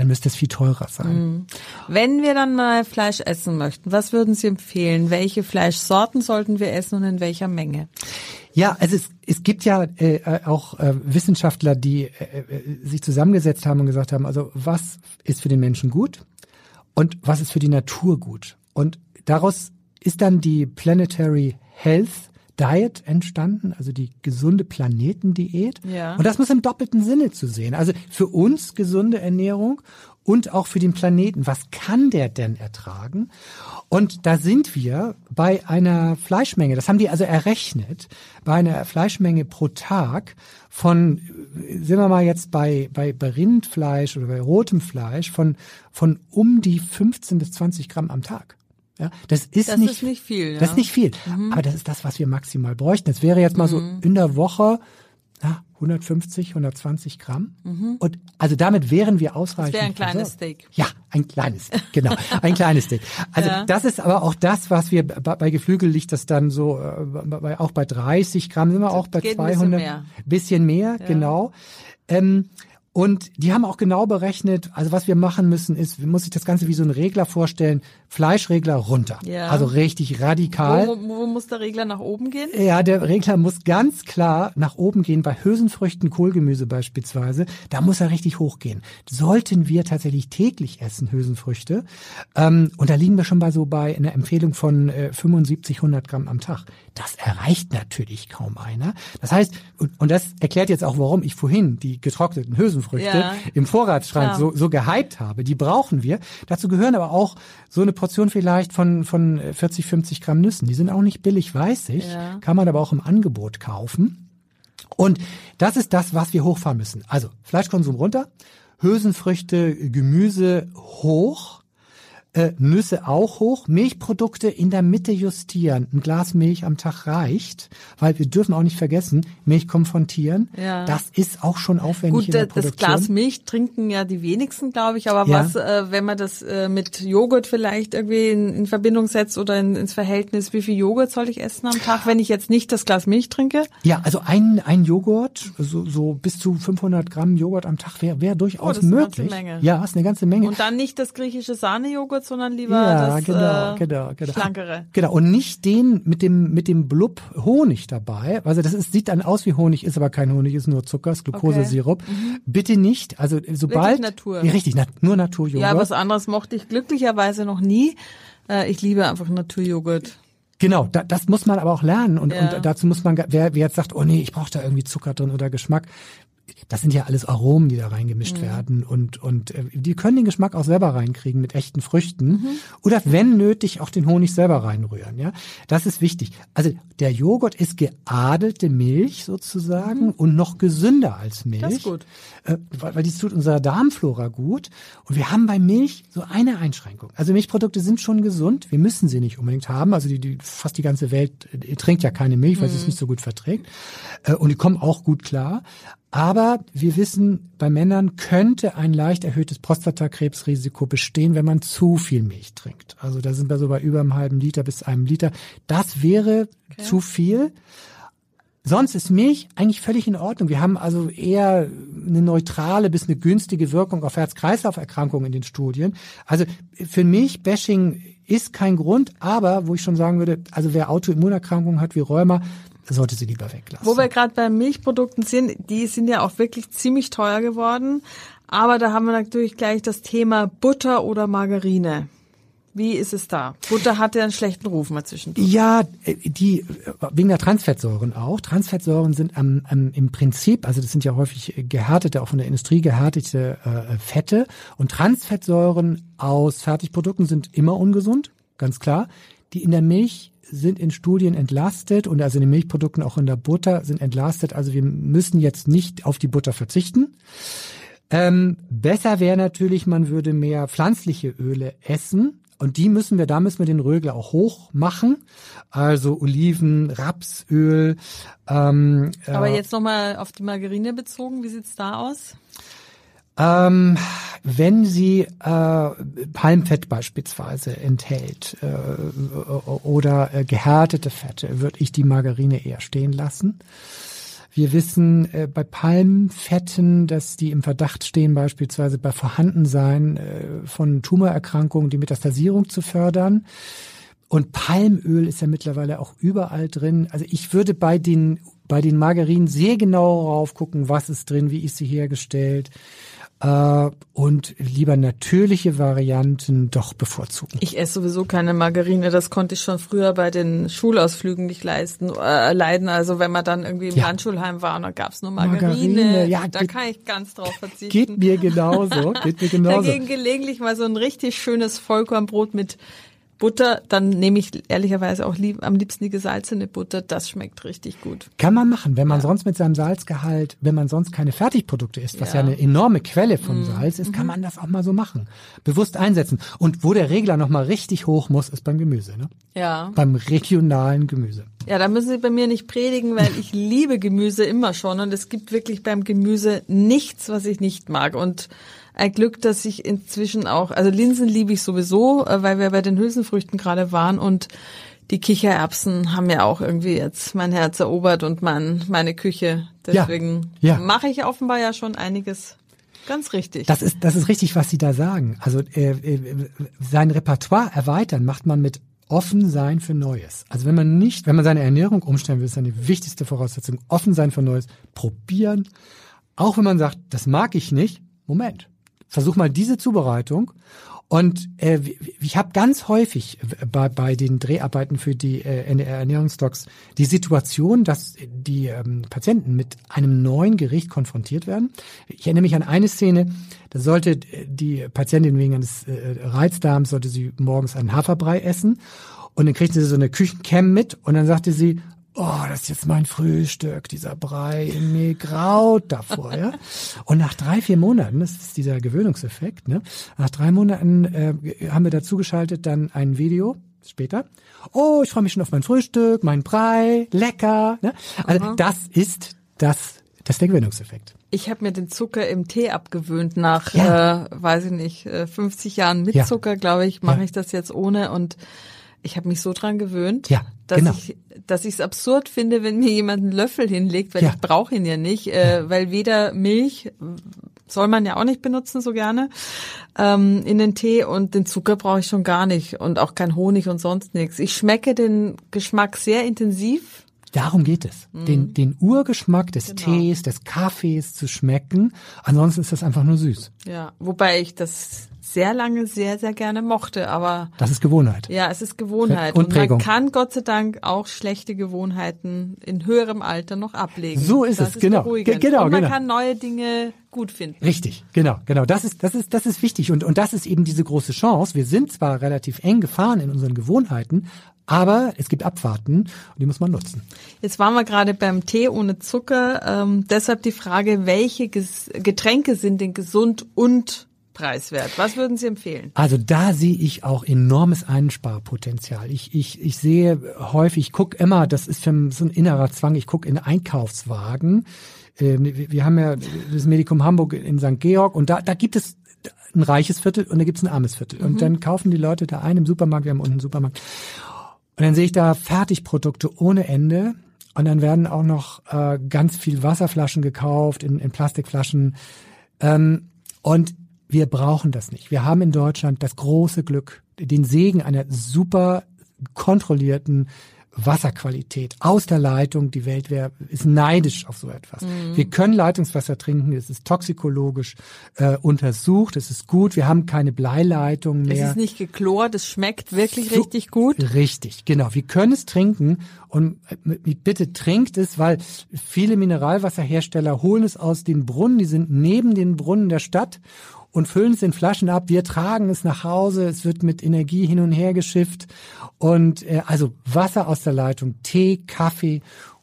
A: dann müsste es viel teurer sein.
C: Mhm. Wenn wir dann mal Fleisch essen möchten, was würden Sie empfehlen? Welche Fleischsorten sollten wir essen und in welcher Menge?
A: Ja, also es, es gibt ja äh, auch äh, Wissenschaftler, die äh, äh, sich zusammengesetzt haben und gesagt haben, also was ist für den Menschen gut und was ist für die Natur gut. Und daraus ist dann die Planetary Health Diet entstanden, also die gesunde Planetendiät.
C: Ja.
A: Und das muss im doppelten Sinne zu sehen. Also für uns gesunde Ernährung und auch für den Planeten. Was kann der denn ertragen? Und da sind wir bei einer Fleischmenge, das haben die also errechnet, bei einer Fleischmenge pro Tag von, sind wir mal jetzt bei, bei, bei Rindfleisch oder bei rotem Fleisch, von, von um die 15 bis 20 Gramm am Tag. Ja, das ist
C: Das
A: nicht,
C: ist nicht viel,
A: Das
C: ja.
A: ist nicht viel. Aber das ist das, was wir maximal bräuchten. Das wäre jetzt mal so in der Woche na, 150, 120 Gramm. Und also damit wären wir ausreichend.
C: wäre ein kleines
A: versorgt.
C: Steak.
A: Ja, ein kleines, Steak, genau, ein kleines Steak. Also
C: Ja.
A: das ist aber auch das, was wir bei, bei Geflügel liegt, das dann so äh, bei, auch bei 30 Gramm sind wir auch bei
C: geht ein bisschen
A: 200,
C: mehr.
A: bisschen mehr, genau. Ähm, und die haben auch genau berechnet, also was wir machen müssen, ist, man muss sich das Ganze wie so ein Regler vorstellen, Fleischregler runter.
C: Ja.
A: Also richtig radikal.
C: Wo, wo muss der Regler nach oben gehen?
A: Ja, der Regler muss ganz klar nach oben gehen. Bei Hülsenfrüchten, Kohlgemüse beispielsweise, da muss er richtig hochgehen. Sollten wir tatsächlich täglich essen, Hülsenfrüchte, ähm, und da liegen wir schon bei so bei einer Empfehlung von äh, 75, 100 Gramm am Tag. Das erreicht natürlich kaum einer. Das heißt, und, und das erklärt jetzt auch, warum ich vorhin die getrockneten Hülsenfrüchte
C: Ja.
A: im Vorratsschrank so, so gehypt habe. Die brauchen wir. Dazu gehören aber auch so eine Portion vielleicht von, von 40, 50 Gramm Nüssen. Die sind auch nicht billig, weiß ich.
C: Ja.
A: Kann man aber auch im Angebot kaufen. Und das ist das, was wir hochfahren müssen. Also Fleischkonsum runter, Hülsenfrüchte, Gemüse hoch, äh, Nüsse auch hoch, Milchprodukte in der Mitte justieren. Ein Glas Milch am Tag reicht, weil wir dürfen auch nicht vergessen, Milch kommt von Tieren.
C: Ja.
A: Das ist auch schon aufwendig
C: Gut,
A: in der
C: das
A: Produktion.
C: Glas Milch trinken ja die wenigsten, glaube ich. Aber
A: Ja.
C: was, äh, wenn man das äh, mit Joghurt vielleicht irgendwie in, in Verbindung setzt oder in, ins Verhältnis, wie viel Joghurt soll ich essen am Tag, wenn ich jetzt nicht das Glas Milch trinke?
A: Ja, also ein, ein Joghurt, so, so bis zu 500 Gramm Joghurt am Tag wäre wär durchaus
C: Oh, das ist eine ganze
A: möglich.
C: Menge.
A: Ja, ist eine ganze Menge.
C: Und dann nicht das griechische Sahnejoghurt, sondern lieber
A: ja,
C: das
A: genau,
C: äh,
A: genau, genau.
C: schlankere.
A: Genau. Und nicht den mit dem, mit dem Blub Honig dabei. Also das ist, sieht dann aus wie Honig, ist aber kein Honig, ist nur Zucker, ist Glukosesirup. Bitte nicht. Also sobald.
C: Mhm. Natur.
A: Ja, richtig, nur Naturjoghurt.
C: Ja, was anderes mochte ich glücklicherweise noch nie. Äh, ich liebe einfach Naturjoghurt.
A: Genau, da, das muss man aber auch lernen und,
C: Ja.
A: und dazu muss man, wer, wer jetzt sagt, oh nee, ich brauche da irgendwie Zucker drin oder Geschmack, das sind ja alles Aromen, die da reingemischt
C: Mhm.
A: werden und und äh, die können den Geschmack auch selber reinkriegen mit echten Früchten
C: Mhm.
A: oder wenn nötig auch den Honig selber reinrühren, ja. Das ist wichtig. Also der Joghurt ist geadelte Milch sozusagen und noch gesünder als Milch.
C: Mhm. Das ist gut.
A: Äh, weil, weil dies tut unserer Darmflora gut. Und wir haben bei Milch so eine Einschränkung. Also Milchprodukte sind schon gesund. Wir müssen sie nicht unbedingt haben. Also die, die fast die ganze Welt äh, trinkt ja keine Milch, weil sie es nicht so gut verträgt. Äh, und die kommen auch gut klar. Aber wir wissen, bei Männern könnte ein leicht erhöhtes Prostatakrebsrisiko bestehen, wenn man zu viel Milch trinkt. Also da sind wir so bei über einem halben Liter bis einem Liter. Das wäre zu viel. Sonst ist Milch eigentlich völlig in Ordnung. Wir haben also eher eine neutrale bis eine günstige Wirkung auf Herz-Kreislauf-Erkrankungen in den Studien. Also für Milchbashing ist kein Grund, aber wo ich schon sagen würde, also wer Autoimmunerkrankungen hat wie Rheuma, sollte sie lieber weglassen.
C: Wo wir gerade bei Milchprodukten sind, die sind ja auch wirklich ziemlich teuer geworden. Aber da haben wir natürlich gleich das Thema Butter oder Margarine. Wie ist es da? Butter hat ja einen schlechten Ruf mal zwischendurch.
A: Ja, äh, die wegen der Transfettsäuren auch. Transfettsäuren sind am, am, im Prinzip, also das sind ja häufig gehärtete, auch von der Industrie gehärtete äh, Fette. Und Transfettsäuren aus Fertigprodukten sind immer ungesund, ganz klar. Die in der Milch sind in Studien entlastet und also in den Milchprodukten auch in der Butter sind entlastet. Also wir müssen jetzt nicht auf die Butter verzichten. Ähm, besser wäre natürlich, man würde mehr pflanzliche Öle essen. Und die müssen wir, da müssen wir den Rögler auch hoch machen. Also Oliven, Rapsöl. Ähm,
C: Aber äh, jetzt nochmal auf die Margarine bezogen, wie sieht's da aus?
A: Ähm, wenn sie äh, Palmfett beispielsweise enthält äh, oder äh, gehärtete Fette, würde ich die Margarine eher stehen lassen. Wir wissen äh, bei Palmfetten, dass die im Verdacht stehen, beispielsweise bei Vorhandensein äh, von Tumorerkrankungen die Metastasierung zu fördern. Und Palmöl ist ja mittlerweile auch überall drin. Also ich würde bei den bei den Margarinen sehr genau raufgucken, was ist drin, wie ist sie hergestellt äh, und lieber natürliche Varianten doch bevorzugen.
C: Ich esse sowieso keine Margarine, das konnte ich schon früher bei den Schulausflügen nicht leisten, äh, leiden. Also wenn man dann irgendwie im ja. Landschulheim war und da gab's nur Margarine, Margarine ja, da geht, kann ich ganz drauf verzichten.
A: Geht mir genauso, geht mir genauso.
C: Dagegen gelegentlich mal so ein richtig schönes Vollkornbrot mit Butter, dann nehme ich ehrlicherweise auch lieb, am liebsten die gesalzene Butter. Das schmeckt richtig gut.
A: Kann man machen, wenn man ja. sonst mit seinem Salzgehalt, wenn man sonst keine Fertigprodukte isst, was ja, ja eine enorme Quelle von mhm. Salz ist, kann mhm. man das auch mal so machen. Bewusst einsetzen. Und wo der Regler nochmal richtig hoch muss, ist beim Gemüse. Ne?
C: Ja.
A: Beim regionalen Gemüse.
C: Ja, da müssen Sie bei mir nicht predigen, weil ich liebe Gemüse immer schon und es gibt wirklich beim Gemüse nichts, was ich nicht mag. Und ein Glück, dass ich inzwischen auch, also Linsen liebe ich sowieso, äh, weil wir bei den Hülsenfrüchten gerade waren und die Kichererbsen haben ja auch irgendwie jetzt mein Herz erobert und mein, meine Küche. Deswegen ja, ja. mache ich offenbar ja schon einiges Ganz richtig.
A: Das ist, das ist richtig, was Sie da sagen. Also äh, äh, sein Repertoire erweitern macht man mit offen sein für Neues. Also wenn man nicht, wenn man seine Ernährung umstellen will, ist eine wichtigste Voraussetzung offen sein für Neues, probieren. Auch wenn man sagt, das mag ich nicht, Moment, versuch mal diese Zubereitung. Und äh, ich habe ganz häufig bei, bei den Dreharbeiten für die äh, Ernährungsdocs die Situation, dass die ähm, Patienten mit einem neuen Gericht konfrontiert werden. Ich erinnere mich an eine Szene, da sollte die Patientin wegen eines äh, Reizdarms, sollte sie morgens einen Haferbrei essen. Und dann kriegte sie so eine Küchencam mit und dann sagte sie, oh, das ist jetzt mein Frühstück, dieser Brei, mir graut davor, ja. Und nach drei, vier Monaten, das ist dieser Gewöhnungseffekt, ne? Nach drei Monaten äh, haben wir dazu geschaltet dann ein Video später. Oh, ich freue mich schon auf mein Frühstück, mein Brei, lecker. Ne? Also Aha. das ist das, das ist der Gewöhnungseffekt.
C: Ich habe mir den Zucker im Tee abgewöhnt nach, ja. äh, weiß ich nicht, 50 äh, Jahren mit ja. Zucker, glaube ich, mache ja. ich das jetzt ohne und ich habe mich so dran gewöhnt,
A: ja,
C: dass
A: genau.
C: ich dass ich es absurd finde, wenn mir jemand einen Löffel hinlegt, weil ja. ich brauche ihn ja nicht, äh, weil weder Milch soll man ja auch nicht benutzen so gerne ähm, in den Tee und den Zucker brauche ich schon gar nicht und auch kein Honig und sonst nichts. Ich schmecke den Geschmack sehr intensiv.
A: Darum geht es, mhm. den, den Urgeschmack des genau. Tees, des Kaffees zu schmecken. Ansonsten ist das einfach nur süß.
C: Ja, wobei ich das sehr lange sehr, sehr gerne mochte, aber.
A: Das ist Gewohnheit.
C: Ja, es ist Gewohnheit.
A: Und, Prägung.
C: man kann Gott sei Dank auch schlechte Gewohnheiten in höherem Alter noch ablegen.
A: So ist
C: das
A: es,
C: ist
A: genau.
C: genau. Und man genau. kann neue Dinge gut finden.
A: Richtig, genau, genau. Das ist, das ist, das ist wichtig. Und, und das ist eben diese große Chance. Wir sind zwar relativ eng gefahren in unseren Gewohnheiten, aber es gibt Abfahrten und die muss man nutzen.
C: Jetzt waren wir gerade beim Tee ohne Zucker. Ähm, deshalb die Frage, welche Getränke sind denn gesund und preiswert? Was würden Sie empfehlen?
A: Also da sehe ich auch enormes Einsparpotenzial. Ich, ich, ich sehe häufig, ich gucke immer, das ist für so ein innerer Zwang, ich gucke in Einkaufswagen. Ähm, wir haben ja das Medikum Hamburg in St. Georg und da, da gibt es ein reiches Viertel und da gibt es ein armes Viertel. Mhm. Und dann kaufen die Leute da ein im Supermarkt, wir haben unten einen Supermarkt. Und dann sehe ich da Fertigprodukte ohne Ende. Und dann werden auch noch äh, ganz viel Wasserflaschen gekauft in, in Plastikflaschen. Ähm, und wir brauchen das nicht. Wir haben in Deutschland das große Glück, den Segen einer super kontrollierten Wasserqualität aus der Leitung. Die Welt wär, ist neidisch auf so etwas. Mhm. Wir können Leitungswasser trinken. Es ist toxikologisch äh, untersucht. Es ist gut. Wir haben keine Bleileitung mehr.
C: Es ist nicht geklort. Es schmeckt wirklich so, richtig gut.
A: Richtig, genau. Wir können es trinken und äh, bitte trinkt es, weil viele Mineralwasserhersteller holen es aus den Brunnen. Die sind neben den Brunnen der Stadt und füllen es in Flaschen ab. Wir tragen es nach Hause, es wird mit Energie hin und her geschifft und äh, also Wasser aus der Leitung, Tee, Kaffee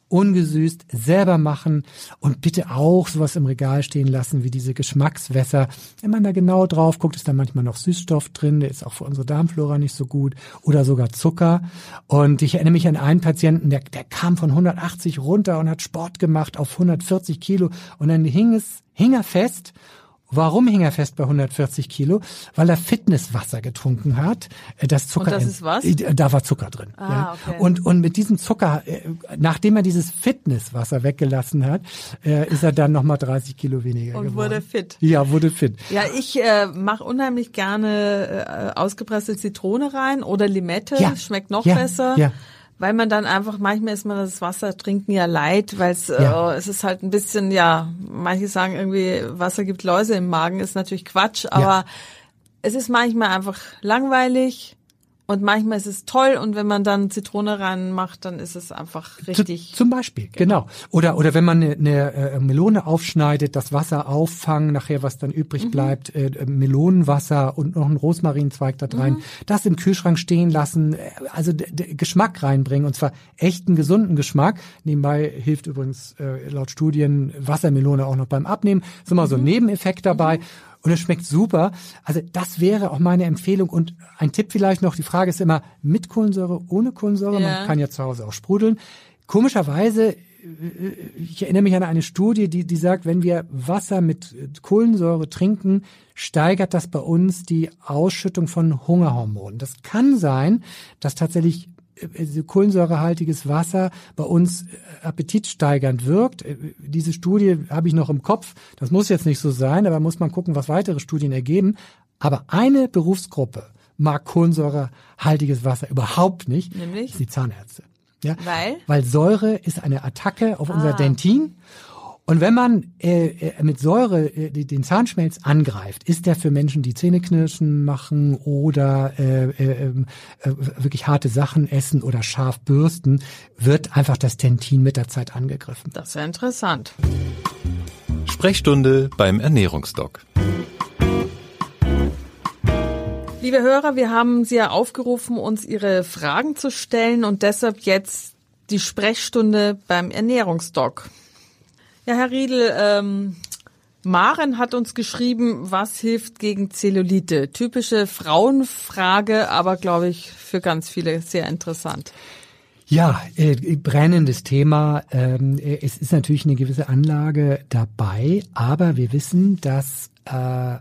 A: ungesüßt selber machen und bitte auch sowas im Regal stehen lassen wie diese Geschmackswässer. Wenn man da genau drauf guckt, ist da manchmal noch Süßstoff drin, der ist auch für unsere Darmflora nicht so gut oder sogar Zucker. Und ich erinnere mich an einen Patienten, der, der kam von 180 runter und hat Sport gemacht auf 140 Kilo und dann hing es, hing er fest Warum hing er fest bei 140 Kilo? Weil er Fitnesswasser getrunken hat. Äh, das Zucker. Und
C: das ist was?
A: Äh, da war Zucker drin.
C: Ah, ja. okay.
A: Und und mit diesem Zucker, äh, nachdem er dieses Fitnesswasser weggelassen hat, ist er dann noch mal 30 Kilo weniger
C: und
A: geworden.
C: Und wurde fit.
A: Ja, wurde fit.
C: Ja, ich äh, mache unheimlich gerne äh, ausgepresste Zitrone rein oder Limette. Ja. Schmeckt noch
A: ja.
C: besser.
A: Ja
C: weil man dann einfach manchmal ist man das Wasser trinken ja leid, weil es ja. äh, es ist halt ein bisschen ja, manche sagen irgendwie Wasser gibt Läuse im Magen, ist natürlich Quatsch, aber ja. es ist manchmal einfach langweilig und manchmal ist es toll und wenn man dann Zitrone reinmacht, dann ist es einfach richtig.
A: Zum Beispiel, genau. genau. Oder oder wenn man eine, eine äh, Melone aufschneidet, das Wasser auffangen, nachher was dann übrig mhm. bleibt, äh, Melonenwasser und noch ein Rosmarinzweig da rein, mhm. das im Kühlschrank stehen lassen, äh, also Geschmack reinbringen und zwar echten gesunden Geschmack. Nebenbei hilft übrigens äh, laut Studien Wassermelone auch noch beim Abnehmen. Ist immer mhm. so ein Nebeneffekt dabei. Und es schmeckt super. Also das wäre auch meine Empfehlung. Und ein Tipp vielleicht noch, die Frage ist immer, mit Kohlensäure, ohne Kohlensäure, ja. man kann ja zu Hause auch sprudeln. Komischerweise, äh, ich erinnere mich an eine Studie, die, die sagt, wenn wir Wasser mit Kohlensäure trinken, steigert das bei uns die Ausschüttung von Hungerhormonen. Das kann sein, dass tatsächlich äh, kohlensäurehaltiges Wasser bei uns äh, appetitsteigernd wirkt. Äh, diese Studie habe ich noch im Kopf. Das muss jetzt nicht so sein, aber muss man gucken, was weitere Studien ergeben. Aber eine Berufsgruppe mag kohlensäurehaltiges Wasser überhaupt nicht.
C: Nämlich?
A: Die Zahnärzte. Ja?
C: Weil?
A: Weil Säure ist eine Attacke auf ah. unser Dentin und wenn man äh, äh, mit Säure äh, den Zahnschmelz angreift, ist der für Menschen, die Zähneknirschen machen oder äh, äh, ähm, äh, wirklich harte Sachen essen oder scharf bürsten, wird einfach das Tentin mit der Zeit angegriffen.
C: Das ist ja interessant.
B: Sprechstunde beim Ernährungsdoc.
C: Liebe Hörer, wir haben Sie ja aufgerufen, uns Ihre Fragen zu stellen und deshalb jetzt die Sprechstunde beim Ernährungsdoc. Ja, Herr Riedel, ähm, Maren hat uns geschrieben, was hilft gegen Zellulite? Typische Frauenfrage, aber glaube ich für ganz viele sehr interessant.
A: Ja, äh, brennendes Thema. Ähm, es ist natürlich eine gewisse Anlage dabei, aber wir wissen, dass äh,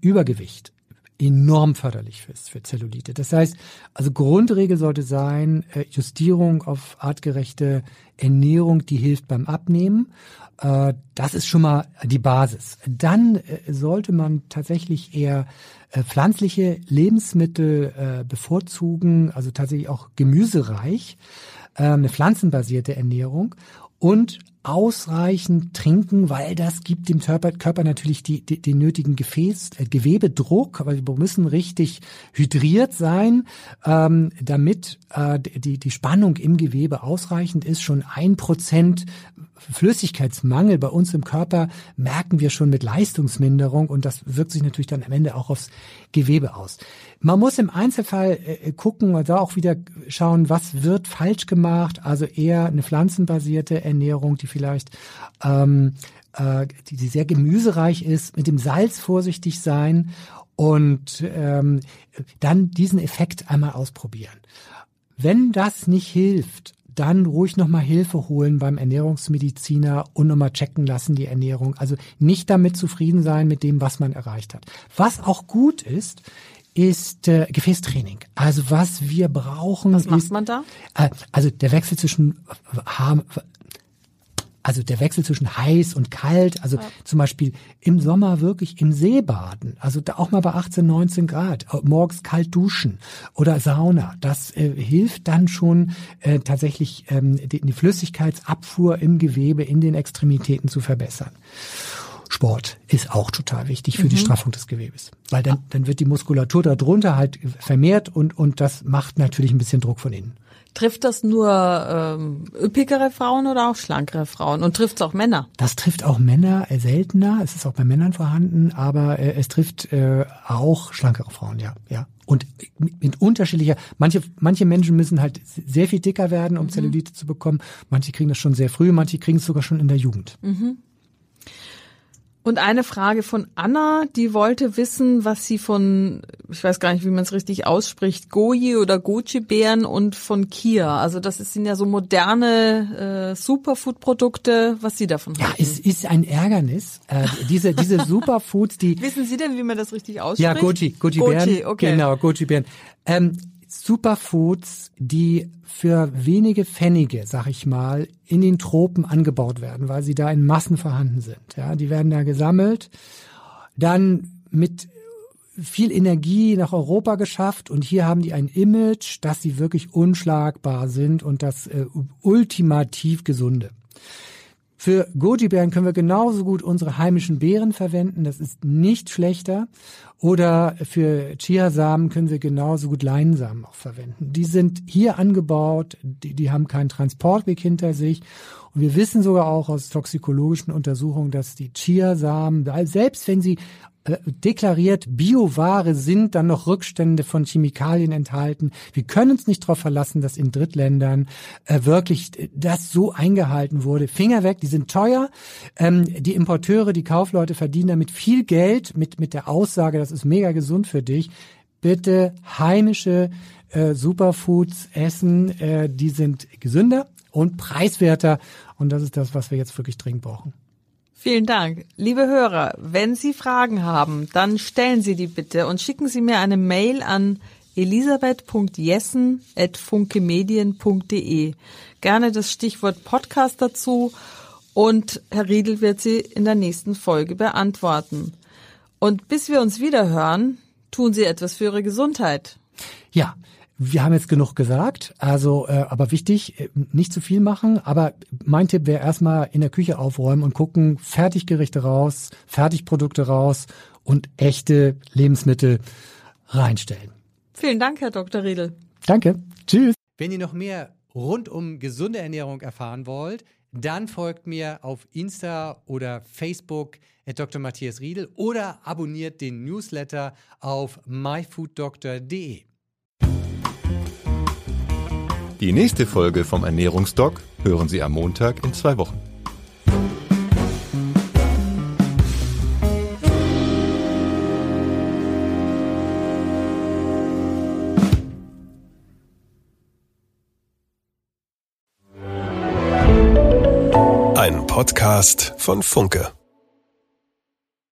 A: Übergewicht enorm förderlich ist für Zellulite. Das heißt, also Grundregel sollte sein, äh, Justierung auf artgerechte Ernährung, die hilft beim Abnehmen. Äh, das ist schon mal die Basis. Dann äh, sollte man tatsächlich eher pflanzliche Lebensmittel bevorzugen, also tatsächlich auch gemüsereich, eine pflanzenbasierte Ernährung und ausreichend trinken, weil das gibt dem Körper, natürlich die, die, den nötigen Gefäß, äh, Gewebedruck, weil wir müssen richtig hydriert sein, ähm, damit äh, die, die Spannung im Gewebe ausreichend ist. Schon ein Prozent Flüssigkeitsmangel bei uns im Körper merken wir schon mit Leistungsminderung und das wirkt sich natürlich dann am Ende auch aufs Gewebe aus. Man muss im Einzelfall äh, gucken und da auch wieder schauen, was wird falsch gemacht. Also eher eine pflanzenbasierte Ernährung, die vielleicht ähm, äh, die, die sehr gemüsereich ist, mit dem Salz vorsichtig sein und ähm, dann diesen Effekt einmal ausprobieren. Wenn das nicht hilft, dann ruhig nochmal Hilfe holen beim Ernährungsmediziner und nochmal checken lassen die Ernährung. Also nicht damit zufrieden sein mit dem, was man erreicht hat. Was auch gut ist, ist äh, Gefäßtraining. Also was wir brauchen.
C: Was macht
A: ist,
C: man da?
A: Äh, also der Wechsel zwischen Haar, Also der Wechsel zwischen heiß und kalt, also ja. zum Beispiel im Sommer wirklich im See baden, also da auch mal bei 18, 19 Grad, äh, morgens kalt duschen oder Sauna, das äh, hilft dann schon äh, tatsächlich ähm, die, die Flüssigkeitsabfuhr im Gewebe, in den Extremitäten zu verbessern. Sport ist auch total wichtig für mhm. die Straffung des Gewebes, weil dann, dann wird die Muskulatur darunter halt vermehrt und, und das macht natürlich ein bisschen Druck von innen.
C: Trifft das nur ähm, üppigere Frauen oder auch schlankere Frauen? Und trifft es auch Männer?
A: Das trifft auch Männer äh, seltener. Es ist auch bei Männern vorhanden, aber äh, es trifft äh, auch schlankere Frauen, ja, ja. Und mit, mit unterschiedlicher, manche, manche Menschen müssen halt sehr viel dicker werden, um mhm. Zellulite zu bekommen. Manche kriegen das schon sehr früh, manche kriegen es sogar schon in der Jugend.
C: Mhm. Und eine Frage von Anna, die wollte wissen, was sie von, ich weiß gar nicht, wie man es richtig ausspricht, Goji oder Goji-Beeren und von Kia. Also das sind ja so moderne äh, Superfood-Produkte, was Sie davon
A: ja, halten. Ja, es ist ein Ärgernis. Äh, diese diese Superfoods, die...
C: Wissen Sie denn, wie man das richtig ausspricht?
A: Ja, Goji, Goji-Beeren. Goji, okay. Genau, Goji-Beeren. Ähm, Superfoods, die für wenige Pfennige, sag ich mal, in den Tropen angebaut werden, weil sie da in Massen vorhanden sind. Ja, die werden da gesammelt, dann mit viel Energie nach Europa geschafft und hier haben die ein Image, dass sie wirklich unschlagbar sind und das äh, ultimativ gesunde. Für Goji-Beeren können wir genauso gut unsere heimischen Beeren verwenden, das ist nicht schlechter. Oder für Chiasamen können wir genauso gut Leinsamen auch verwenden. Die sind hier angebaut, die, die haben keinen Transportweg hinter sich. Und wir wissen sogar auch aus toxikologischen Untersuchungen, dass die Chiasamen, selbst wenn sie deklariert, Bioware sind dann noch Rückstände von Chemikalien enthalten. Wir können uns nicht darauf verlassen, dass in Drittländern äh, wirklich das so eingehalten wurde. Finger weg, die sind teuer. Ähm, die Importeure, die Kaufleute verdienen damit viel Geld mit, mit der Aussage, das ist mega gesund für dich. Bitte heimische äh, Superfoods essen, äh, die sind gesünder und preiswerter. Und das ist das, was wir jetzt wirklich dringend brauchen.
C: Vielen Dank. Liebe Hörer, wenn Sie Fragen haben, dann stellen Sie die bitte und schicken Sie mir eine Mail an elisabeth.jessen.funkemedien.de. Gerne das Stichwort Podcast dazu und Herr Riedel wird sie in der nächsten Folge beantworten. Und bis wir uns wieder hören, tun Sie etwas für Ihre Gesundheit.
A: Ja, wir haben jetzt genug gesagt, also äh, aber wichtig, äh, nicht zu viel machen. Aber mein Tipp wäre erstmal in der Küche aufräumen und gucken, Fertiggerichte raus, Fertigprodukte raus und echte Lebensmittel reinstellen.
C: Vielen Dank, Herr Dr. Riedel.
A: Danke. Tschüss. Wenn ihr noch mehr rund um gesunde Ernährung erfahren wollt, dann folgt mir auf Insta oder Facebook at Dr. Matthias Riedel oder abonniert den Newsletter auf myfooddoctor.de.
B: Die nächste Folge vom Ernährungsdoc hören Sie am Montag in zwei Wochen.
D: Ein Podcast von Funke.